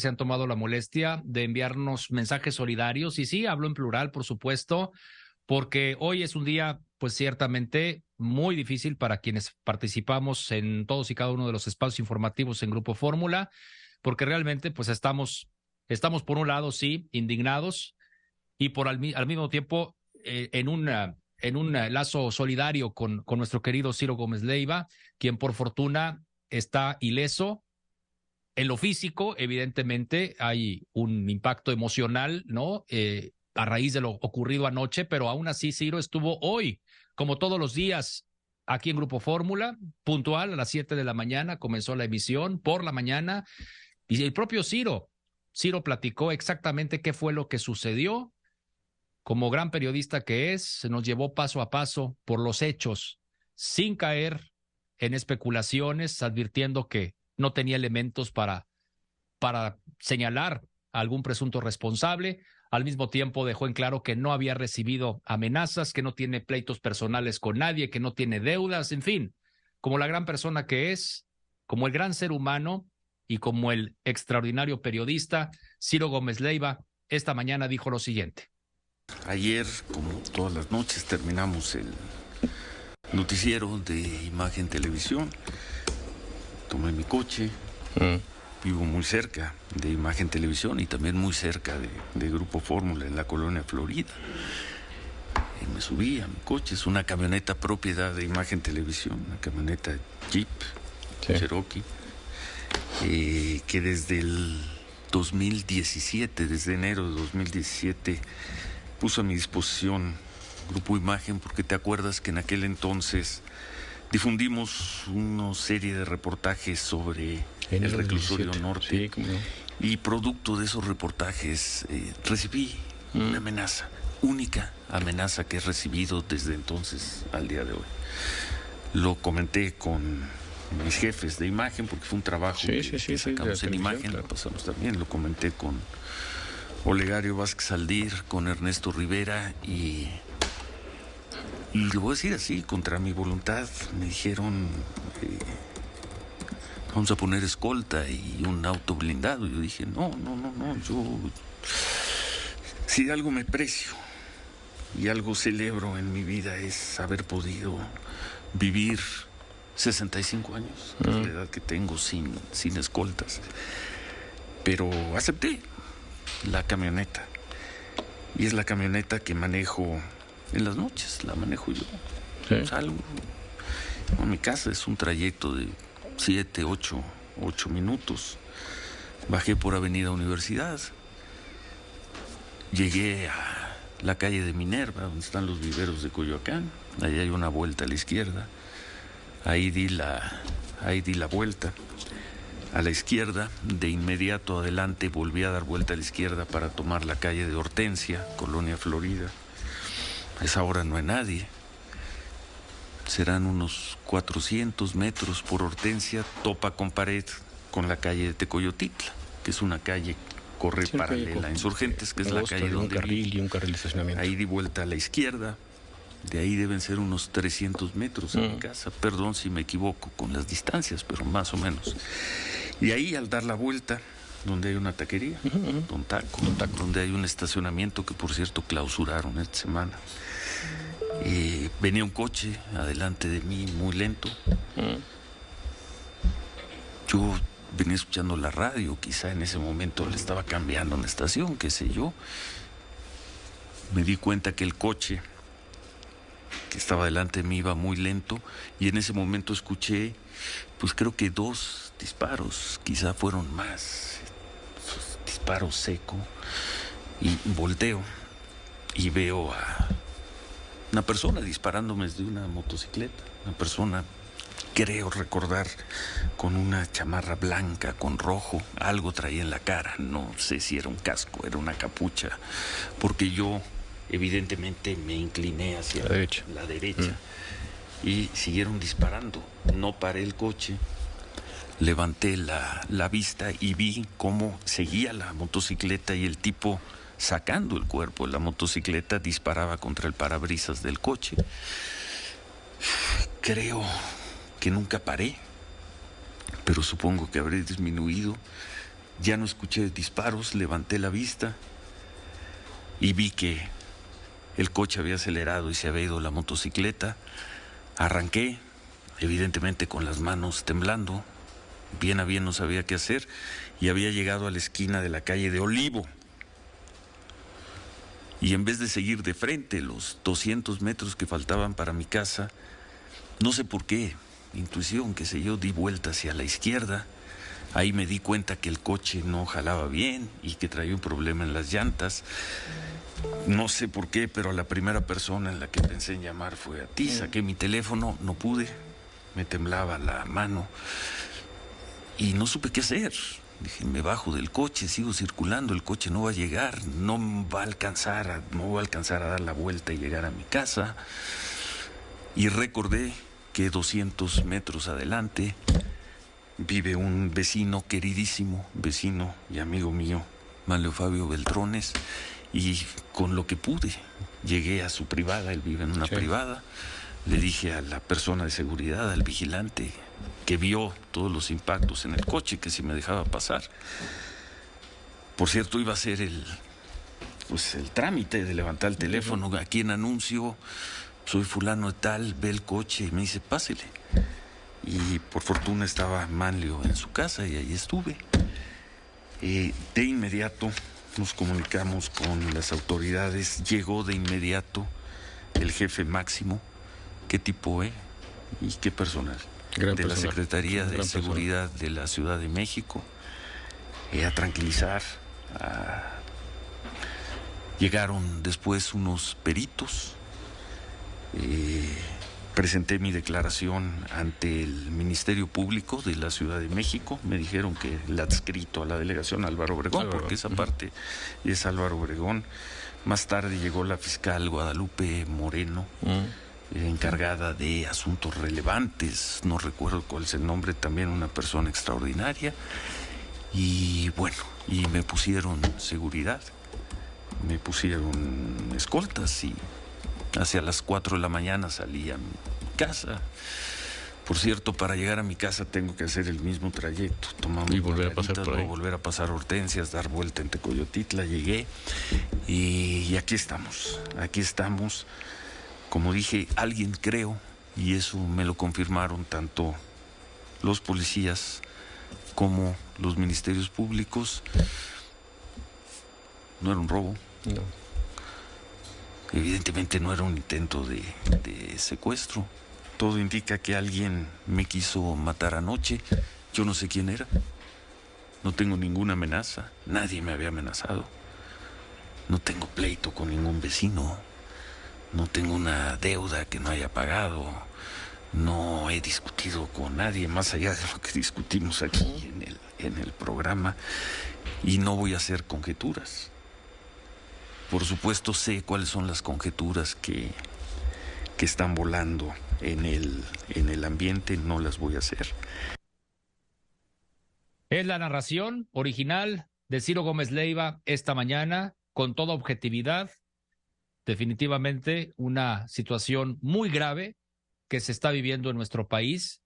se han tomado la molestia de enviarnos mensajes solidarios. Y sí, hablo en plural, por supuesto, porque hoy es un día, pues ciertamente muy difícil para quienes participamos en todos y cada uno de los espacios informativos en Grupo Fórmula, porque realmente, pues estamos, estamos por un lado, sí, indignados y por al, mismo tiempo eh, en una en un lazo solidario con, con nuestro querido Ciro Gómez Leiva, quien por fortuna está ileso, en lo físico, evidentemente, hay un impacto emocional, ¿no? Eh, a raíz de lo ocurrido anoche, pero aún así Ciro estuvo hoy, como todos los días, aquí en Grupo Fórmula, puntual a las 7 de la mañana, comenzó la emisión por la mañana, y el propio Ciro, Ciro platicó exactamente qué fue lo que sucedió. Como gran periodista que es, se nos llevó paso a paso por los hechos, sin caer en especulaciones, advirtiendo que no tenía elementos para, para señalar a algún presunto responsable. Al mismo tiempo dejó en claro que no había recibido amenazas, que no tiene pleitos personales con nadie, que no tiene deudas, en fin, como la gran persona que es, como el gran ser humano y como el extraordinario periodista, Ciro Gómez Leiva, esta mañana dijo lo siguiente. Ayer, como todas las noches, terminamos el noticiero de Imagen Televisión tomé mi coche, mm. vivo muy cerca de Imagen Televisión y también muy cerca de, Grupo Fórmula en la colonia Florida. Y me subí a mi coche, es una camioneta propiedad de Imagen Televisión, una camioneta Jeep, Cherokee, eh, que desde el 2017, desde enero de 2017, puso a mi disposición Grupo Imagen, porque te acuerdas que en aquel entonces difundimos una serie de reportajes sobre el reclusorio norte y producto de esos reportajes eh, recibí mm. una amenaza, única amenaza que he recibido desde entonces al día de hoy. Lo comenté con mis jefes de imagen porque fue un trabajo que, sacamos en imagen, lo pasamos también, lo comenté con Olegario Vázquez Aldir, con Ernesto Rivera y y lo voy a decir así, contra mi voluntad, me dijeron, eh, vamos a poner escolta y un auto blindado. Yo dije, no, no, no, no, yo, si algo me precio y algo celebro en mi vida es haber podido vivir 65 años, la edad que tengo sin, sin escoltas. Pero acepté la camioneta. Y es la camioneta que manejo en las noches la manejo yo. Salgo. A mi casa es un trayecto de 7, 8, 8 minutos. Bajé por Avenida Universidad. Llegué a la calle de Minerva, donde están los viveros de Coyoacán. Ahí hay una vuelta a la izquierda. Ahí di la, ahí di la vuelta a la izquierda. De inmediato adelante volví a dar vuelta a la izquierda para tomar la calle de Hortensia, Colonia Florida esa hora no hay nadie. Serán unos 400 metros por Hortensia, topa con pared con la calle de Tecoyotitla, que es una calle corre paralela a Insurgentes, que es la calle donde... Un carril y un carril de estacionamiento. Ahí di vuelta a la izquierda, de ahí deben ser unos 300 metros a mi mm. casa. Perdón si me equivoco con las distancias, pero más o menos. Y ahí al dar la vuelta, donde hay una taquería, Don Taco, donde hay un estacionamiento que por cierto clausuraron esta semana. Y venía un coche adelante de mí muy lento. Yo venía escuchando la radio, quizá en ese momento le estaba cambiando una estación, qué sé yo. Me di cuenta que el coche que estaba delante de mí iba muy lento y en ese momento escuché, pues creo que dos disparos, quizá fueron más, disparo seco y volteo y veo a una persona disparándome desde una motocicleta, una persona, creo recordar, con una chamarra blanca, con rojo, algo traía en la cara, no sé si era un casco, era una capucha, porque yo evidentemente me incliné hacia la derecha, la derecha mm. y siguieron disparando, no paré el coche. Levanté la, la vista y vi cómo seguía la motocicleta y el tipo sacando el cuerpo de la motocicleta, disparaba contra el parabrisas del coche. Creo que nunca paré, pero supongo que habré disminuido Ya no escuché disparos, levanté la vista y vi que el coche había acelerado y se había ido la motocicleta. Arranqué, evidentemente con las manos temblando, bien a bien no sabía qué hacer y había llegado a la esquina de la calle de Olivo. Y en vez de seguir de frente los 200 metros que faltaban para mi casa, no sé por qué, intuición, que sé yo, di vuelta hacia la izquierda. Ahí me di cuenta que el coche no jalaba bien y que traía un problema en las llantas. No sé por qué, pero la primera persona en la que pensé en llamar fue a ti. Saqué mi teléfono, no pude, me temblaba la mano y no supe qué hacer. Dije, me bajo del coche, sigo circulando, el coche no va a llegar, no va a alcanzar, a, no va a alcanzar a dar la vuelta y llegar a mi casa. Y recordé que 200 metros adelante vive un vecino queridísimo, vecino y amigo mío, Manlio Fabio Beltrones, y con lo que pude llegué a su privada, él vive en una privada, le dije a la persona de seguridad, al vigilante, que vio todos los impactos en el coche, que si me dejaba pasar. Por cierto, iba a ser el, pues, el trámite de levantar el teléfono, aquí en anuncio, soy fulano de tal, ve el coche y me dice, pásele. Y por fortuna estaba Manlio en su casa y ahí estuve. Eh, de inmediato nos comunicamos con las autoridades, llegó de inmediato el jefe máximo, qué tipo, eh? Y qué personal de la Secretaría de Seguridad de la Ciudad de México, eh, a tranquilizar. Llegaron después unos peritos. Eh, presenté mi declaración ante el Ministerio Público de la Ciudad de México. Me dijeron que el adscrito a la delegación Álvaro Obregón, porque esa parte es Álvaro Obregón. Más tarde llegó la fiscal Guadalupe Moreno encargada de asuntos relevantes, no recuerdo cuál es el nombre, también una persona extraordinaria. Y bueno, y me pusieron seguridad, me pusieron escoltas y hacia las 4 de la mañana salí a mi casa. Por cierto, para llegar a mi casa tengo que hacer el mismo trayecto. Tomamos y volver a pasar por volver a pasar Hortensias, dar vuelta en Tecoyotitla, llegué y, y aquí estamos. Aquí estamos como dije, alguien creo, y eso me lo confirmaron tanto los policías como los ministerios públicos, no era un robo. No. Evidentemente no era un intento de, de secuestro. Todo indica que alguien me quiso matar anoche. Yo no sé quién era. No tengo ninguna amenaza. Nadie me había amenazado. No tengo pleito con ningún vecino no tengo una deuda que no haya pagado, no he discutido con nadie más allá de lo que discutimos aquí en el, programa y no voy a hacer conjeturas. Por supuesto sé cuáles son las conjeturas que, que están volando en el, en el ambiente, no las voy a hacer. Es la narración original de Ciro Gómez Leiva esta mañana, con toda objetividad, definitivamente una situación muy grave que se está viviendo en nuestro país